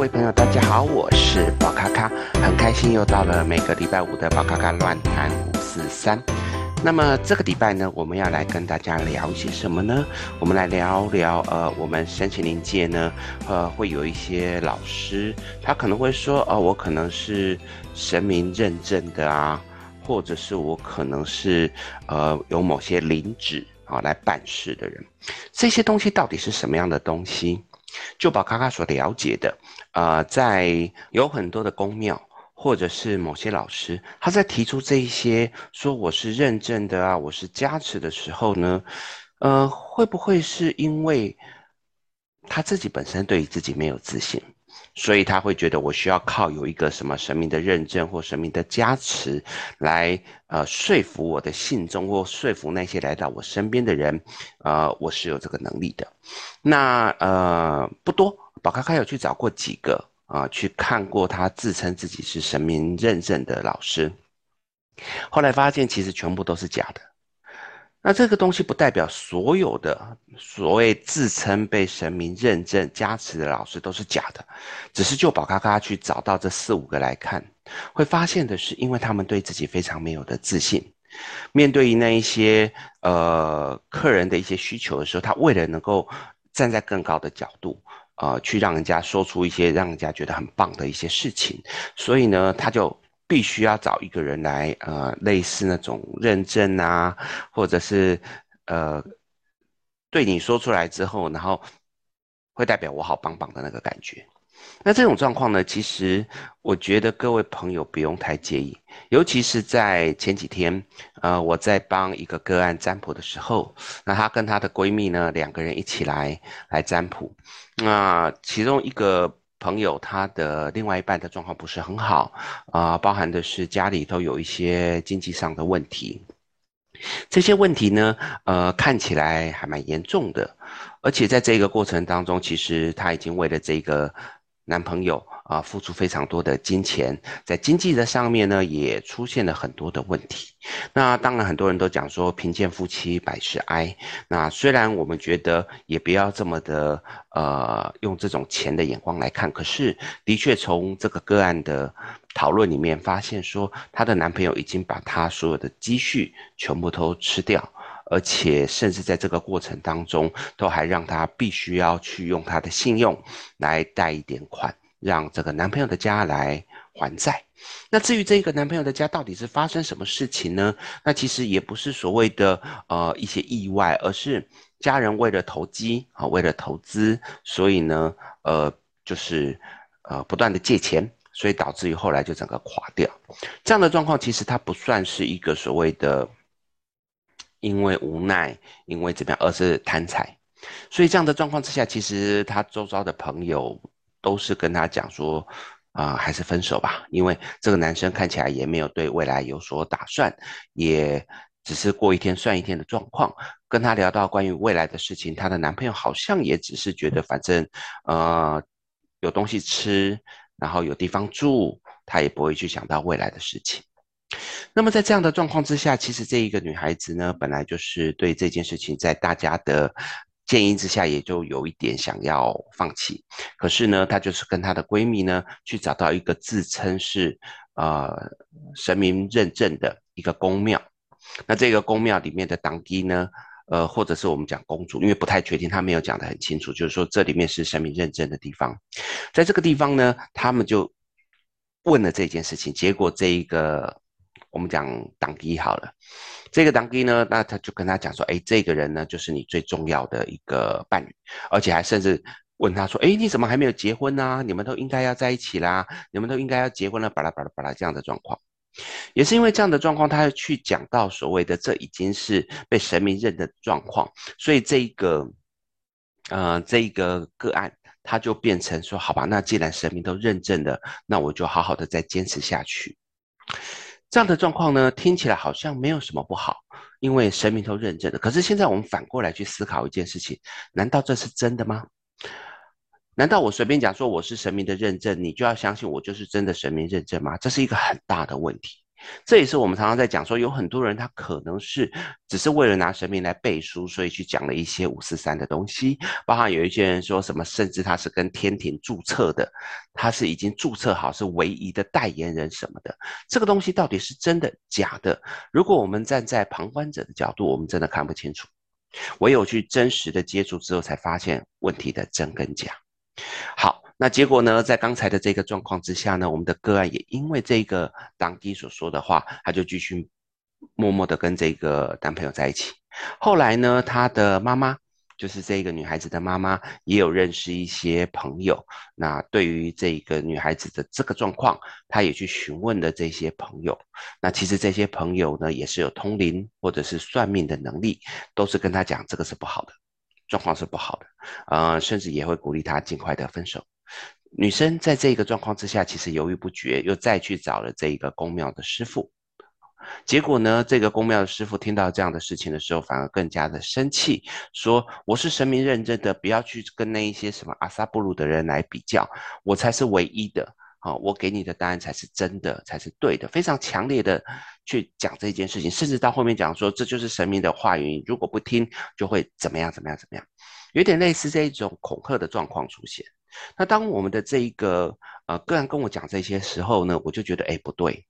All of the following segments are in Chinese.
各位朋友，大家好，我是宝咖咖，很开心又到了每个礼拜五的宝咖咖乱谈五四三。那么这个礼拜呢，我们要来跟大家聊一些什么呢？我们来聊聊，呃，我们身心灵界呢，呃，会有一些老师，他可能会说，呃，我可能是神明认证的啊，或者是我可能是，呃，有某些灵旨啊来办事的人，这些东西到底是什么样的东西？就把卡卡所了解的，呃，在有很多的公庙。或者是某些老师，他在提出这一些说我是认证的啊，我是加持的时候呢，呃，会不会是因为他自己本身对于自己没有自信，所以他会觉得我需要靠有一个什么神明的认证或神明的加持来呃说服我的信众或说服那些来到我身边的人，呃，我是有这个能力的。那呃不多，宝咖咖有去找过几个。啊，去看过他自称自己是神明认证的老师，后来发现其实全部都是假的。那这个东西不代表所有的所谓自称被神明认证加持的老师都是假的，只是就宝咖咖去找到这四五个来看，会发现的是，因为他们对自己非常没有的自信，面对于那一些呃客人的一些需求的时候，他为了能够站在更高的角度。呃，去让人家说出一些让人家觉得很棒的一些事情，所以呢，他就必须要找一个人来，呃，类似那种认证啊，或者是呃，对你说出来之后，然后会代表我好棒棒的那个感觉。那这种状况呢，其实我觉得各位朋友不用太介意，尤其是在前几天，呃，我在帮一个个案占卜的时候，那她跟她的闺蜜呢，两个人一起来来占卜，那其中一个朋友他的另外一半的状况不是很好，啊、包含的是家里头有一些经济上的问题，这些问题呢，呃，看起来还蛮严重的，而且在这个过程当中，其实她已经为了这个。男朋友啊，付出非常多的金钱，在经济的上面呢，也出现了很多的问题。那当然，很多人都讲说，贫贱夫妻百事哀。那虽然我们觉得也不要这么的呃，用这种钱的眼光来看，可是的确从这个个案的讨论里面发现说，她的男朋友已经把她所有的积蓄全部都吃掉，而且甚至在这个过程当中，都还让她必须要去用她的信用来贷一点款，让这个男朋友的家来还债。那至于这个男朋友的家到底是发生什么事情呢？那其实也不是所谓的呃一些意外，而是家人为了投机啊，为了投资，所以呢，呃，就是呃不断的借钱，所以导致于后来就整个垮掉。这样的状况其实它不算是一个所谓的因为无奈，因为怎么样，而是贪财。所以这样的状况之下，其实他周遭的朋友都是跟他讲说，啊、还是分手吧，因为这个男生看起来也没有对未来有所打算，也只是过一天算一天的状况。跟他聊到关于未来的事情，他的男朋友好像也只是觉得反正，呃，有东西吃，然后有地方住，他也不会去想到未来的事情。那么在这样的状况之下，其实这一个女孩子呢，本来就是对这件事情在大家的。建议之下，也就有一点想要放弃。可是呢，她就是跟她的闺蜜呢，去找到一个自称是呃神明认证的一个宫庙。那这个宫庙里面的当地呢，呃，或者是我们讲公主，因为不太确定，她没有讲得很清楚，就是说这里面是神明认证的地方。在这个地方呢，他们就问了这件事情，结果这一个我们讲当地好了。这个当地呢，那他就跟他讲说，哎，这个人呢，就是你最重要的一个伴侣，而且还甚至问他说，哎，你怎么还没有结婚呢、你们都应该要在一起啦，你们都应该要结婚了，巴拉巴拉巴拉这样的状况，也是因为这样的状况，他去讲到所谓的这已经是被神明认的状况，所以这一个，呃，这一个个案，他就变成说，好吧，那既然神明都认证了，那我就好好的再坚持下去。这样的状况呢，听起来好像没有什么不好，因为神明都认证了。可是现在我们反过来去思考一件事情，难道这是真的吗？难道我随便讲说我是神明的认证，你就要相信我就是真的神明认证吗？这是一个很大的问题。这也是我们常常在讲说，有很多人他可能是只是为了拿神明来背书，所以去讲了一些五四三的东西。包含有一些人说什么，甚至他是跟天庭注册的，他是已经注册好是唯一的代言人什么的。这个东西到底是真的假的？如果我们站在旁观者的角度，我们真的看不清楚。唯有去真实的接触之后，才发现问题的真跟假。好。那结果呢？在刚才的这个状况之下呢，我们的个案也因为这个当地所说的话，他就继续默默的跟这个男朋友在一起。后来呢，他的妈妈，就是这个女孩子的妈妈，也有认识一些朋友。那对于这个女孩子的这个状况，他也去询问了这些朋友。那其实这些朋友呢，也是有通灵或者是算命的能力，都是跟他讲这个是不好的，状况是不好的，呃，甚至也会鼓励他尽快的分手。女生在这个状况之下，其实犹豫不决，又再去找了这一个宫庙的师傅。结果呢，这个宫庙的师傅听到这样的事情的时候，反而更加的生气，说：“我是神明认证的，不要去跟那一些什么阿萨布鲁的人来比较，我才是唯一的。好，我给你的答案才是真的，才是对的。”非常强烈的去讲这件事情，甚至到后面讲说：“这就是神明的话语，如果不听，就会怎么样怎么样怎么样。”有点类似这一种恐吓的状况出现。那当我们的这一个呃个案跟我讲这些时候呢，我就觉得哎不对，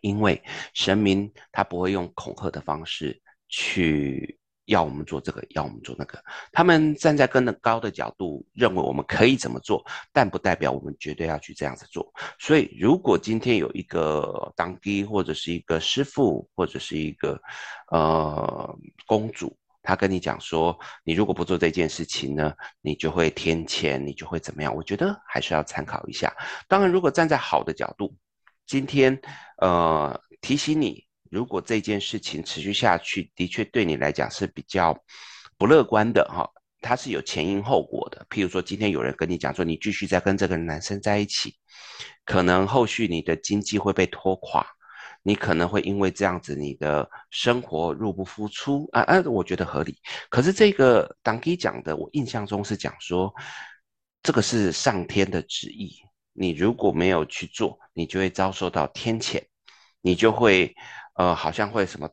因为神明他不会用恐吓的方式去要我们做这个，要我们做那个。他们站在更高的角度，认为我们可以怎么做，但不代表我们绝对要去这样子做。所以，如果今天有一个当地或者是一个师傅，或者是一个呃公主。他跟你讲说，你如果不做这件事情呢，你就会天谴，你就会怎么样？我觉得还是要参考一下。当然，如果站在好的角度，今天呃提醒你，如果这件事情持续下去，的确对你来讲是比较不乐观的哈，它是有前因后果的。譬如说，今天有人跟你讲说，你继续再跟这个男生在一起，可能后续你的经济会被拖垮。你可能会因为这样子，你的生活入不敷出啊啊，我觉得合理。可是这个当地讲的，我印象中是讲说，这个是上天的旨意，你如果没有去做，你就会遭受到天谴，你就会呃，好像会什么。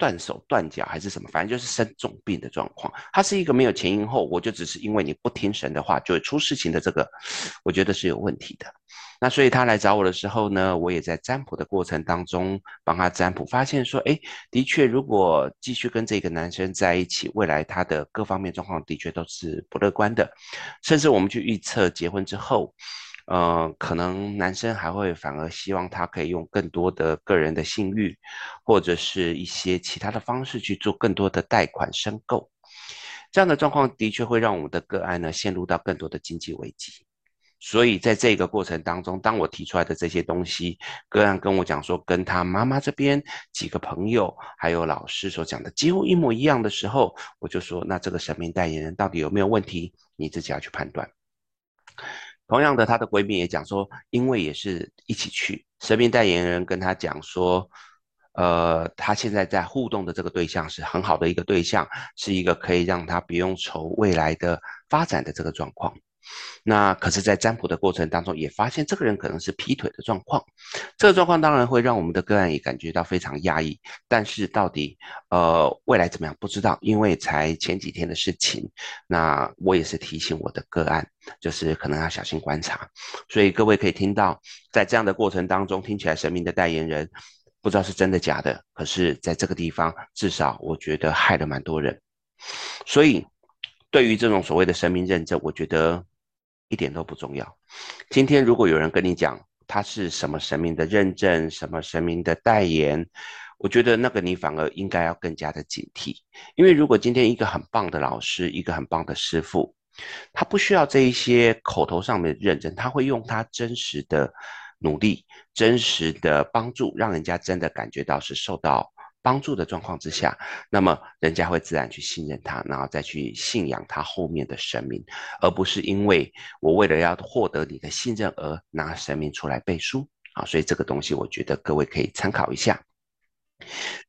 断手断脚还是什么，反正就是生重病的状况。它是一个没有前因后，我就只是因为你不听神的话就会出事情的这个，我觉得是有问题的。那所以他来找我的时候呢，我也在占卜的过程当中帮他占卜，发现说，哎，的确，如果继续跟这个男生在一起，未来他的各方面状况的确都是不乐观的，甚至我们去预测结婚之后。呃，可能男生还会反而希望他可以用更多的个人的信誉，或者是一些其他的方式去做更多的贷款申购，这样的状况的确会让我们的个案呢陷入到更多的经济危机。所以在这个过程当中，当我提出来的这些东西，个案跟我讲说，跟他妈妈这边几个朋友还有老师所讲的几乎一模一样的时候，我就说，那这个神明代言人到底有没有问题？你自己要去判断。同样的，她的闺蜜也讲说，因为也是一起去，神明代言人跟她讲说，呃，她现在在互动的这个对象是很好的一个对象，是一个可以让她不用愁未来的发展的这个状况。那可是，在占卜的过程当中，也发现这个人可能是劈腿的状况。这个状况当然会让我们的个案也感觉到非常压抑。但是到底呃未来怎么样不知道，因为才前几天的事情。那我也是提醒我的个案，就是可能要小心观察。所以各位可以听到，在这样的过程当中，听起来神明的代言人不知道是真的假的。可是在这个地方，至少我觉得害了蛮多人。所以对于这种所谓的神明认证，我觉得。一点都不重要。今天如果有人跟你讲他是什么神明的认证，什么神明的代言，我觉得那个你反而应该要更加的警惕。因为如果今天一个很棒的老师，一个很棒的师父，他不需要这一些口头上面的认证，他会用他真实的努力、真实的帮助，让人家真的感觉到是受到。帮助的状况之下，那么人家会自然去信任他，然后再去信仰他后面的神明，而不是因为我为了要获得你的信任而拿神明出来背书啊。所以这个东西，我觉得各位可以参考一下。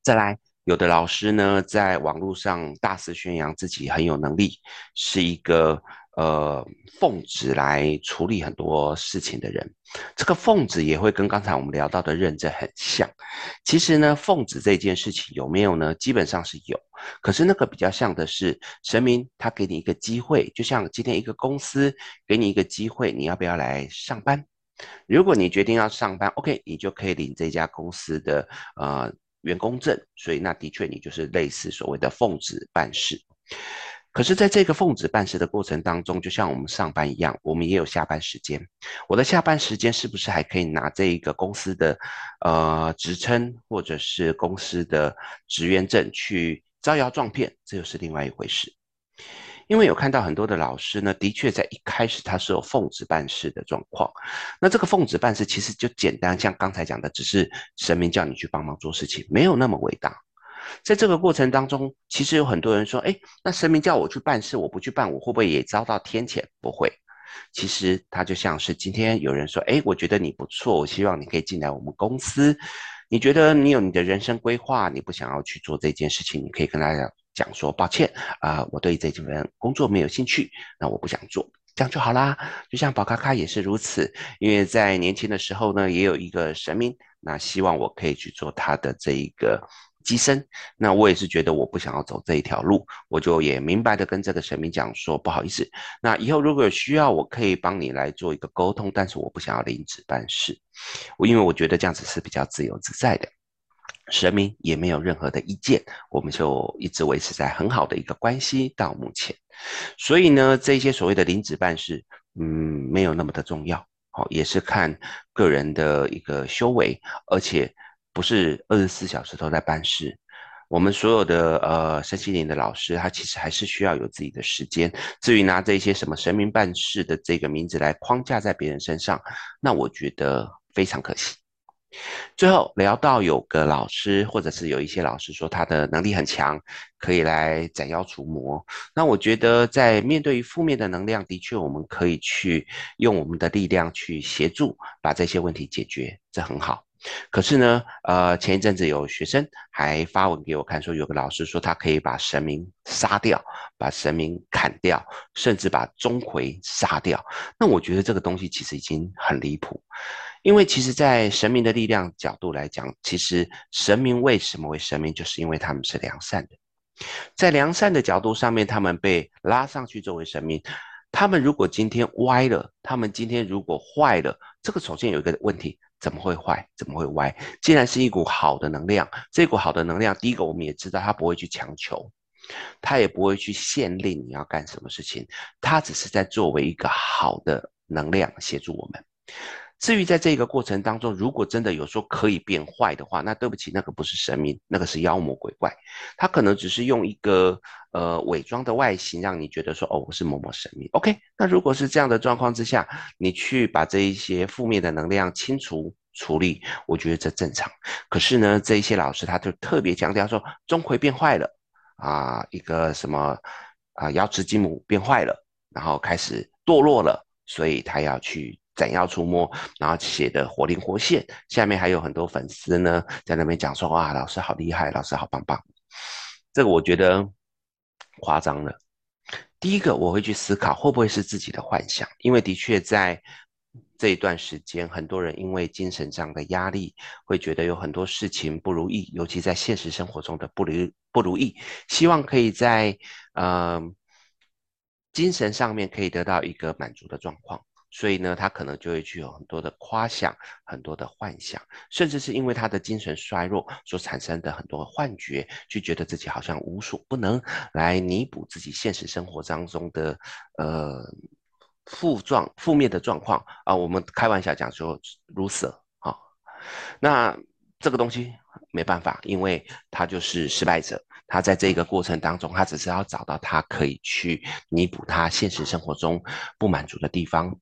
再来，有的老师呢，在网络上大肆宣扬自己很有能力，是一个呃奉旨来处理很多事情的人。这个奉旨也会跟刚才我们聊到的认证很像。其实呢，奉旨这件事情有没有呢？基本上是有。可是那个比较像的是神明他给你一个机会，就像今天一个公司给你一个机会，你要不要来上班？如果你决定要上班，OK，你就可以领这家公司的呃员工证。所以那的确你就是类似所谓的奉旨办事。可是，在这个奉旨办事的过程当中，就像我们上班一样，我们也有下班时间。我的下班时间是不是还可以拿这一个公司的呃职称或者是公司的职员证去招摇撞骗？这又是另外一回事。因为有看到很多的老师呢，的确在一开始他是有奉旨办事的状况。那这个奉旨办事其实就简单，像刚才讲的，只是神明叫你去帮忙做事情，没有那么伟大。在这个过程当中，其实有很多人说：“哎，那神明叫我去办事，我不去办，我会不会也遭到天谴？”不会。其实他就像是今天有人说：“哎，我觉得你不错，我希望你可以进来我们公司。你觉得你有你的人生规划，你不想要去做这件事情，你可以跟他讲说：抱歉啊，我对这份工作没有兴趣，那我不想做，这样就好啦。就像宝咖咖也是如此，因为在年轻的时候呢，也有一个神明，那希望我可以去做他的这一个。”机身，那我也是觉得我不想要走这一条路，我就也明白的跟这个神明讲说，不好意思，那以后如果有需要，我可以帮你来做一个沟通，但是我不想要领旨办事，我因为我觉得这样子是比较自由自在的，神明也没有任何的意见，我们就一直维持在很好的一个关系到目前，所以呢，这些所谓的领旨办事，嗯，没有那么的重要，好，也是看个人的一个修为，而且。不是二十四小时都在办事，我们所有的呃身心灵的老师，他其实还是需要有自己的时间。至于拿这些什么神明办事的这个名字来框架在别人身上，那我觉得非常可惜。最后聊到有个老师，或者是有一些老师说他的能力很强，可以来斩妖除魔。那我觉得在面对于负面的能量，的确我们可以去用我们的力量去协助把这些问题解决，这很好。可是呢，呃，前一阵子有学生还发文给我看，说有个老师说他可以把神明杀掉，把神明砍掉，甚至把钟馗杀掉。那我觉得这个东西其实已经很离谱，因为其实，在神明的力量角度来讲，其实神明为什么为神明，就是因为他们是良善的，在良善的角度上面，他们被拉上去作为神明。他们如果今天歪了，他们今天如果坏了，这个首先有一个问题。怎么会坏？怎么会歪？既然是一股好的能量，这股好的能量，第一个我们也知道，它不会去强求，它也不会去限令你要干什么事情，它只是在作为一个好的能量协助我们。至于在这个过程当中，如果真的有说可以变坏的话，那对不起，那个不是神明，那个是妖魔鬼怪，他可能只是用一个呃伪装的外形，让你觉得说哦，我是某某神明。OK，那如果是这样的状况之下，你去把这一些负面的能量清除处理，我觉得这正常。可是呢，这一些老师他就特别强调说，钟馗变坏了啊，一个什么啊，瑶池金母变坏了，然后开始堕落了，所以他要去。斩妖除魔，然后写的活灵活现，下面还有很多粉丝呢，在那边讲说：“哇，老师好厉害，老师好棒棒。”这个我觉得夸张了。第一个，我会去思考会不会是自己的幻想，因为的确在这一段时间，很多人因为精神上的压力，会觉得有很多事情不如意，尤其在现实生活中的不如不如意，希望可以在嗯、精神上面可以得到一个满足的状况。所以呢，他可能就会具有很多的夸想，很多的幻想，甚至是因为他的精神衰弱所产生的很多幻觉，就觉得自己好像无所不能，来弥补自己现实生活当中的呃负状负面的状况啊、我们开玩笑讲说 loser 啊，那这个东西没办法，因为他就是失败者，他在这个过程当中，他只是要找到他可以去弥补他现实生活中不满足的地方。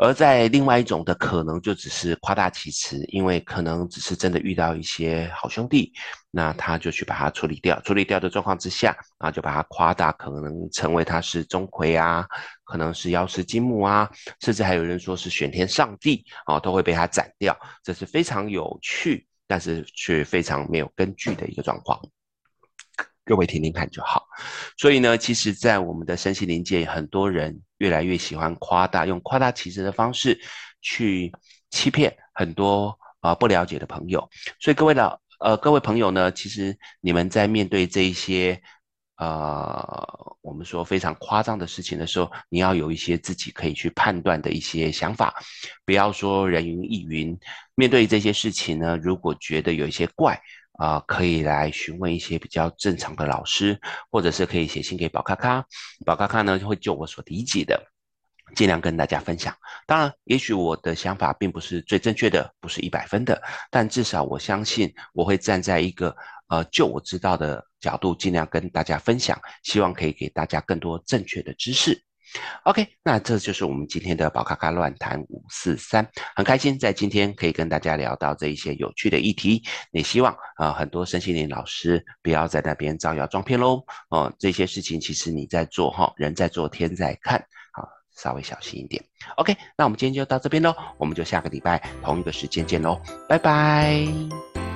而在另外一种的可能，就只是夸大其词，因为可能只是真的遇到一些好兄弟，那他就去把它处理掉。处理掉的状况之下，啊就把它夸大，可能成为他是钟馗啊，可能是瑶池金木啊，甚至还有人说是玄天上帝啊，都会被他斩掉。这是非常有趣，但是却非常没有根据的一个状况。各位听听看就好。所以呢，其实，在我们的身心灵界，很多人越来越喜欢夸大，用夸大其词的方式去欺骗很多啊、不了解的朋友。所以各位老呃各位朋友呢，其实你们在面对这一些。呃，我们说非常夸张的事情的时候，你要有一些自己可以去判断的一些想法，不要说人云亦云。面对这些事情呢，如果觉得有一些怪啊、可以来询问一些比较正常的老师，或者是可以写信给宝咖咖，宝咖咖呢会就我所理解的，尽量跟大家分享。当然，也许我的想法并不是最正确的，不是一百分的，但至少我相信我会站在一个。呃，就我知道的角度，尽量跟大家分享，希望可以给大家更多正确的知识。OK，那这就是我们今天的宝咖咖乱谈五四三，很开心在今天可以跟大家聊到这一些有趣的议题。也希望啊、很多身心灵老师不要在那边造谣撞骗喽。哦、这些事情其实你在做哈，人在做天在看，好，稍微小心一点。OK，那我们今天就到这边喽，我们就下个礼拜同一个时间见喽，拜拜。